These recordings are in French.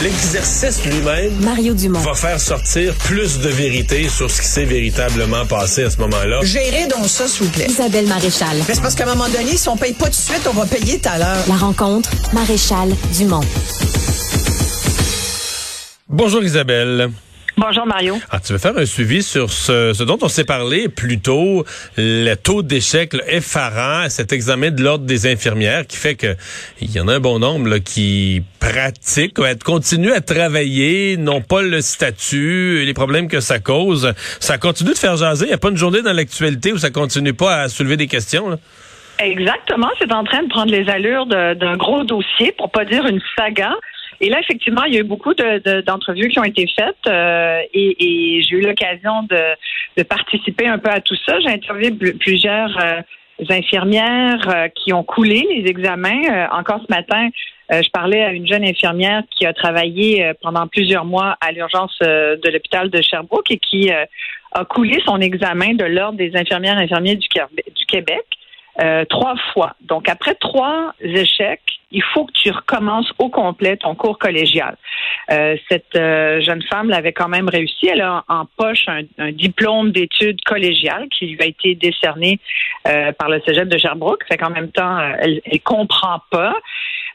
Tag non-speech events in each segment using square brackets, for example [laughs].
L'exercice lui-même Mario Dumont. va faire sortir plus de vérité sur ce qui s'est véritablement passé à ce moment-là. Gérez donc ça, s'il vous plaît. Isabelle Maréchal. Mais c'est parce qu'à un moment donné, si on paye pas tout de suite, on va payer tout à l'heure. La rencontre, Maréchal Dumont. Bonjour Isabelle. Bonjour Mario. Ah, tu veux faire un suivi sur ce, ce dont on s'est parlé plus tôt, le taux d'échec effarant, cet examen de l'ordre des infirmières qui fait que il y en a un bon nombre là, qui pratiquent, continuent à travailler, n'ont pas le statut, les problèmes que ça cause. Ça continue de faire jaser. Il n'y a pas une journée dans l'actualité où ça continue pas à soulever des questions. Là. Exactement, c'est en train de prendre les allures d'un gros dossier, pour pas dire une saga. Et là, effectivement, il y a eu beaucoup de- de- d'entrevues qui ont été faites euh, et, et j'ai eu l'occasion de, de participer un peu à tout ça. J'ai interviewé pl- plusieurs euh, infirmières euh, qui ont coulé les examens. Euh, encore ce matin, euh, je parlais à une jeune infirmière qui a travaillé euh, pendant plusieurs mois à l'urgence de l'hôpital de Sherbrooke et qui a coulé son examen de l'ordre des infirmières et infirmiers du, du Québec euh, trois fois. Donc, après trois échecs, il faut que tu recommences au complet ton cours collégial. Euh, cette euh, jeune femme l'avait quand même réussi. Elle a en poche un, un diplôme d'études collégiales qui lui a été décerné euh, par le Cégep de Sherbrooke. Fait qu'en même temps, euh, elle, elle comprend pas.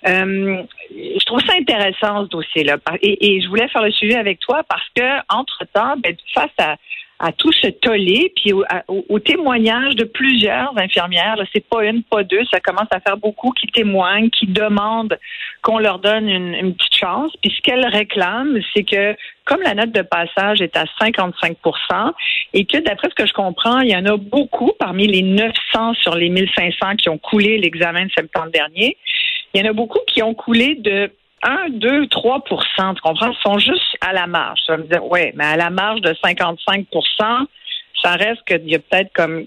Euh, je trouve ça intéressant ce dossier-là. Et, et je voulais faire le suivi avec toi parce que entre temps, ben, face à à tout ce tollé, puis au, témoignage de plusieurs infirmières, là, c'est pas une, pas deux, ça commence à faire beaucoup qui témoignent, qui demandent qu'on leur donne une, une petite chance. Puis ce qu'elles réclament, c'est que comme la note de passage est à 55% et que d'après ce que je comprends, il y en a beaucoup parmi les 900 sur les 1500 qui ont coulé l'examen de septembre dernier, il y en a beaucoup qui ont coulé de 1, 2, 3% tu comprends? Sont juste à la marge. Ça veut dire, ouais, mais à la marge de 55% ça reste qu'il y a peut-être comme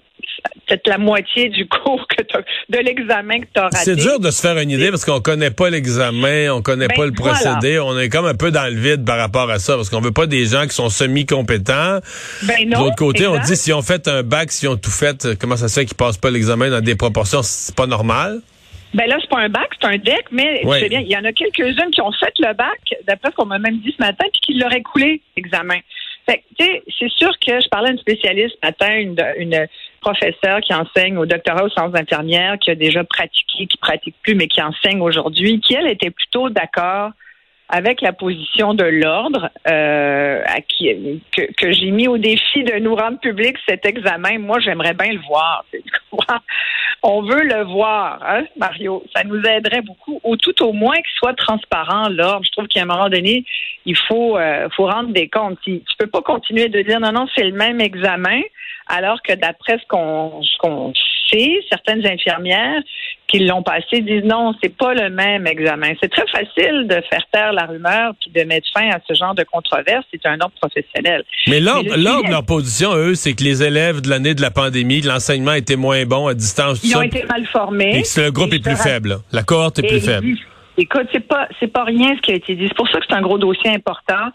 peut-être la moitié du [laughs] cours que de l'examen que tu as raté. C'est dur de se faire une idée parce qu'on connaît pas l'examen, on connaît Ben, pas le voilà. procédé, on est comme un peu dans le vide par rapport à ça parce qu'on veut pas des gens qui sont semi-compétents. Ben De non, l'autre côté, on dit si on fait un bac, si on tout fait, comment ça se fait qu'ils passent pas l'examen dans des proportions, c'est pas normal. Ben là, c'est pas un bac, c'est un deck, mais Ouais. tu sais bien, il y en a quelques-unes qui ont fait le bac, d'après ce qu'on m'a même dit ce matin, puis qui l'auraient coulé, l'examen. Fait que, tu sais, c'est sûr que je parlais à une spécialiste ce matin, une, une professeure qui enseigne au doctorat aux sciences infirmières, qui a déjà pratiqué, qui pratique plus, mais qui enseigne aujourd'hui, qui, elle, était plutôt d'accord avec la position de l'ordre euh, à qui, que, que j'ai mis au défi de nous rendre public cet examen. Moi, j'aimerais bien le voir. On veut le voir, hein, Mario. Ça nous aiderait beaucoup, ou tout au moins qu'il soit transparent, l'ordre. Je trouve qu'à un moment donné, il faut, euh, faut rendre des comptes. Tu peux pas continuer de dire non, non, c'est le même examen, alors que d'après ce qu'on ce qu'on sait, certaines infirmières qui l'ont passé disent non, c'est pas le même examen. C'est très facile de faire taire la rumeur puis de mettre fin à ce genre de controverse. C'est un ordre professionnel. Mais sujet- leur position, eux, c'est que les élèves de l'année de la pandémie, l'enseignement était moins bon à distance, Ils ça, ont été mal formés. et que le groupe est plus faible. là. La cohorte est Et plus faible. Écoute, c'est pas c'est pas rien ce qui a été dit. C'est pour ça que c'est un gros dossier important.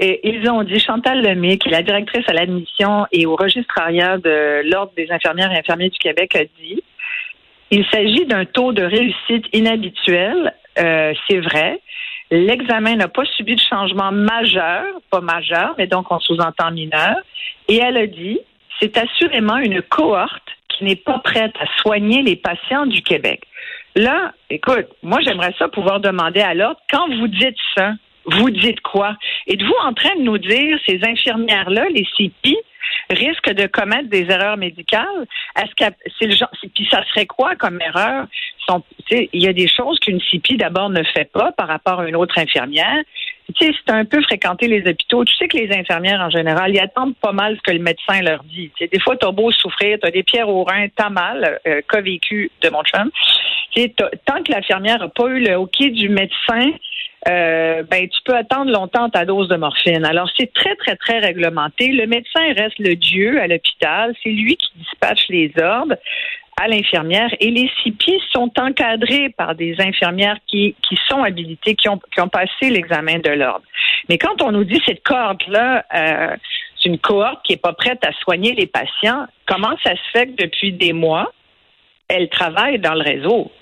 Et ils ont dit, Chantal Lemay, qui est la directrice à l'admission et au registrariat de l'Ordre des infirmières et infirmiers du Québec, a dit il s'agit d'un taux de réussite inhabituel, euh, c'est vrai. L'examen n'a pas subi de changement majeur, pas majeur, mais donc on sous-entend mineur. Et elle a dit, c'est assurément une cohorte qui n'est pas prête à soigner les patients du Québec. Là, écoute, moi j'aimerais ça pouvoir demander à l'ordre, quand vous dites ça, vous dites quoi? Êtes-vous en train de nous dire, ces infirmières-là, les CPI, risquent de commettre des erreurs médicales? Est-ce que c'est le genre, puis ça serait quoi comme erreur? Il y a des choses qu'une CPI d'abord ne fait pas par rapport à une autre infirmière. Tu sais, c'est un peu fréquenter les hôpitaux. Tu sais que les infirmières, en général, ils attendent pas mal ce que le médecin leur dit. Tu des fois, t'as beau souffrir, t'as des pierres au rein, t'as mal, euh, cas vécu de mon chum. Tant que l'infirmière n'a pas eu le OK du médecin, euh, ben tu peux attendre longtemps ta dose de morphine. Alors c'est très très très réglementé. Le médecin reste le dieu à l'hôpital. C'est lui qui dispatche les ordres à l'infirmière et les CPI sont encadrés par des infirmières qui, qui sont habilitées, qui ont, qui ont passé l'examen de l'ordre. Mais quand on nous dit cette cohorte-là, euh, c'est une cohorte qui n'est pas prête à soigner les patients, comment ça se fait que depuis des mois, elle travaille dans le réseau?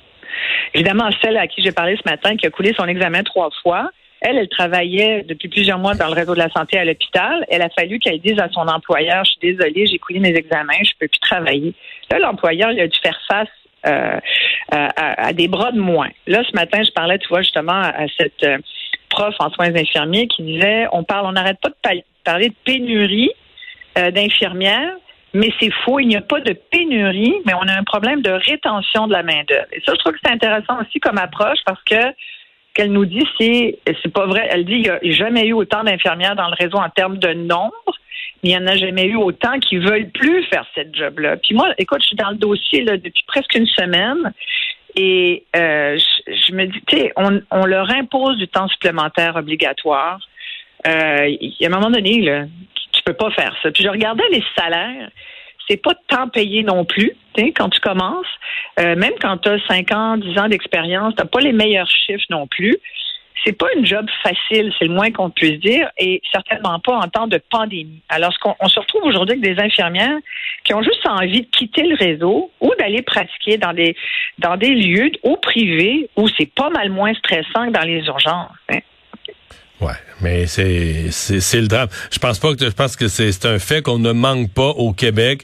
Évidemment, celle à qui j'ai parlé ce matin, qui a coulé son examen trois fois, Elle, elle travaillait depuis plusieurs mois dans le réseau de la santé à l'hôpital. Elle a fallu qu'elle dise à son employeur, je suis désolée, j'ai coulé mes examens, je peux plus travailler. Là, l'employeur, il a dû faire face euh, à, des bras de moins. Là, ce matin, je parlais, tu vois, justement, à cette euh, prof en soins infirmiers qui disait, on parle, on n'arrête pas de parler de pénurie euh, d'infirmières, mais c'est faux. Il n'y a pas de pénurie, mais on a un problème de rétention de la main d'œuvre. Et ça, je trouve que c'est intéressant aussi comme approche parce que qu'elle nous dit, c'est c'est pas vrai. Elle dit il n'y a jamais eu autant d'infirmières dans le réseau en termes de nombre, mais il n'y en a jamais eu autant qui veulent plus faire cette job-là. Puis moi, écoute, je suis dans le dossier là, depuis presque une semaine. Et euh, je, me dis, tu sais, on, leur impose du temps supplémentaire obligatoire. Euh, il y a un moment donné, là, peux pas faire ça. Puis je regardais les salaires, c'est pas tant payé non plus, quand tu commences. Euh, même quand tu as 5 ans, 10 ans d'expérience, tu pas les meilleurs chiffres non plus. C'est pas une job facile, c'est le moins qu'on puisse dire, et certainement pas en temps de pandémie. Alors, ce qu'on, on se retrouve aujourd'hui avec des infirmières qui ont juste envie de quitter le réseau ou d'aller pratiquer dans des dans des lieux au privé où c'est pas mal moins stressant que dans les urgences. Hein. Ouais, mais c'est c'est le drame. Je pense pas que je pense que c'est un fait qu'on ne manque pas au Québec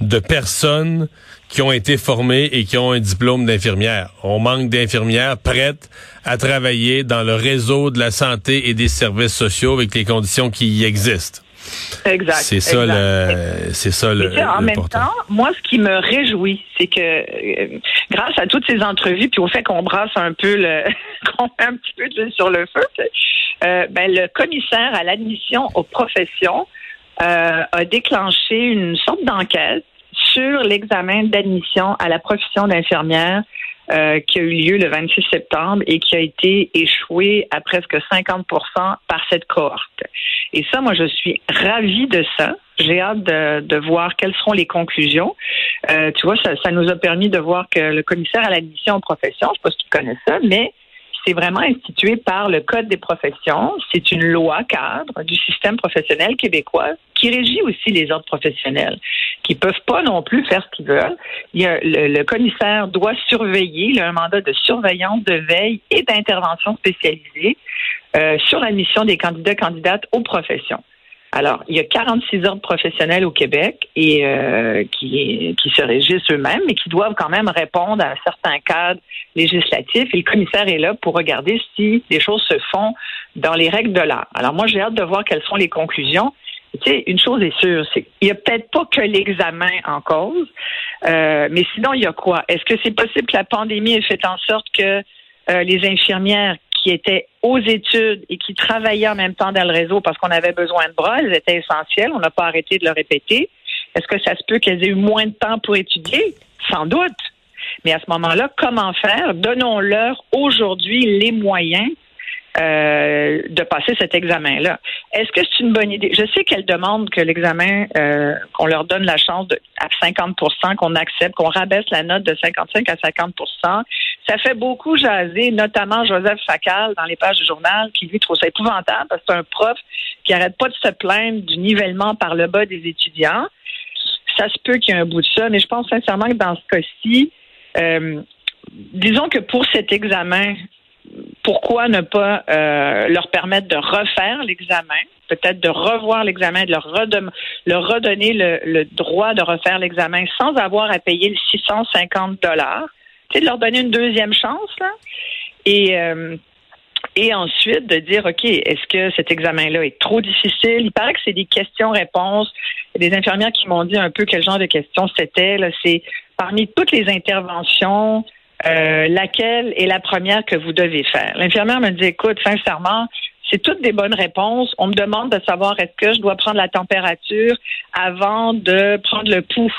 de personnes qui ont été formées et qui ont un diplôme d'infirmière. On manque d'infirmières prêtes à travailler dans le réseau de la santé et des services sociaux avec les conditions qui y existent. Exact. C'est ça le, c'est ça le. en même temps, moi, ce qui me réjouit, c'est que euh, grâce à toutes ces entrevues, puis au fait qu'on brasse un peu le, [laughs] qu'on met un petit peu de sur le feu, euh, ben, le commissaire à l'admission aux professions euh, a déclenché une sorte d'enquête sur l'examen d'admission à la profession d'infirmière euh, qui a eu lieu le 26 septembre et qui a été échoué à presque 50 par cette cohorte. Et ça, moi, je suis ravie de ça. J'ai hâte de, de, voir quelles seront les conclusions. Euh, tu vois, ça, ça, nous a permis de voir que le commissaire à l'admission aux professions, je ne sais pas si tu connais ça, mais c'est vraiment institué par le Code des professions. C'est une loi cadre du système professionnel québécois qui régit aussi les ordres professionnels, qui peuvent pas non plus faire ce qu'ils veulent. Le, commissaire doit surveiller, il a un mandat de surveillance, de veille et d'intervention spécialisée euh, sur la mission des candidats candidates aux professions. Alors, il y a 46 ordres professionnels au Québec et euh, qui, qui se régissent eux-mêmes, mais qui doivent quand même répondre à un certain cadre législatif. Et le commissaire est là pour regarder si les choses se font dans les règles de l'art. Alors, moi, j'ai hâte de voir quelles sont les conclusions. Tu sais, une chose est sûre, c'est qu'il n'y a peut-être pas que l'examen en cause, euh, mais sinon, il y a quoi? Est-ce que c'est possible que la pandémie ait fait en sorte que euh, les infirmières qui étaient aux études et qui travaillaient en même temps dans le réseau parce qu'on avait besoin de bras, elles étaient essentielles, on n'a pas arrêté de le répéter. Est-ce que ça se peut qu'elles aient eu moins de temps pour étudier? Sans doute. Mais à ce moment-là, comment faire? Donnons-leur aujourd'hui les moyens euh, de passer cet examen-là. Est-ce que c'est une bonne idée? Je sais qu'elles demandent que l'examen, euh, qu'on leur donne la chance à 50% qu'on accepte, qu'on rabaisse la note de 55 à 50 Ça fait beaucoup jaser, notamment Joseph Facal dans les pages du journal, qui lui trouve ça épouvantable parce que c'est un prof qui arrête pas de se plaindre du nivellement par le bas des étudiants. Ça se peut qu'il y ait un bout de ça, mais je pense sincèrement que dans ce cas-ci, euh, disons que pour cet examen, pourquoi ne pas euh, leur permettre de refaire l'examen, peut-être de revoir l'examen, de leur, redonner le, droit de refaire l'examen sans avoir à payer le 650 dollars, de leur donner une deuxième chance là, et euh, et ensuite de dire ok est-ce que cet examen-là est trop difficile? Il paraît que c'est des questions-réponses. Des infirmières qui m'ont dit un peu quel genre de questions c'était. C'est parmi toutes les interventions euh, laquelle est la première que vous devez faire? L'infirmière me dit, écoute, sincèrement, c'est toutes des bonnes réponses. On me demande de savoir est-ce que je dois prendre la température avant de prendre le pouls?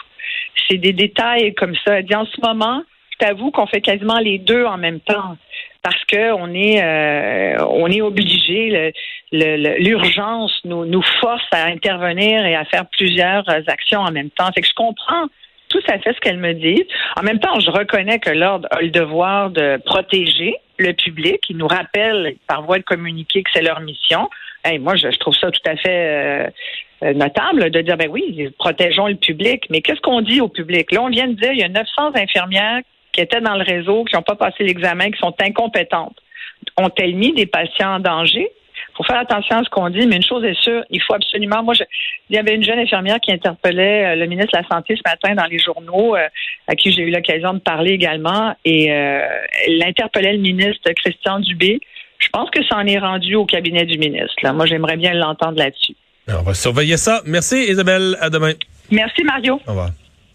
C'est des détails comme ça. Elle dit en ce moment, t'avoue qu'on fait quasiment les deux en même temps parce que on est euh, on est obligé. L'urgence nous force à intervenir et à faire plusieurs actions en même temps. Fait que je comprends tout à fait ce qu'elle me dit. En même temps, je reconnais que l'ordre a le devoir de protéger le public. Il nous rappelle par voie de communiquer que c'est leur mission. Moi, je, trouve ça tout à fait euh, notable de dire, ben oui, protégeons le public. Mais qu'est-ce qu'on dit au public? Là, on vient de dire, il y a 900 infirmières qui étaient dans le réseau, qui n'ont pas passé l'examen, qui sont incompétentes. ont-elles mis des patients en danger? Il faut faire attention à ce qu'on dit, mais une chose est sûre, il faut absolument. Moi, je, il y avait une jeune infirmière qui interpellait euh, le ministre de la Santé ce matin dans les journaux, euh, à qui j'ai eu l'occasion de parler également, et euh, elle interpellait le ministre Christian Dubé. Je pense que ça en est rendu au cabinet du ministre. Là. Moi, j'aimerais bien l'entendre là-dessus. On va surveiller ça. Merci Isabelle. À demain. Merci Mario. Au revoir.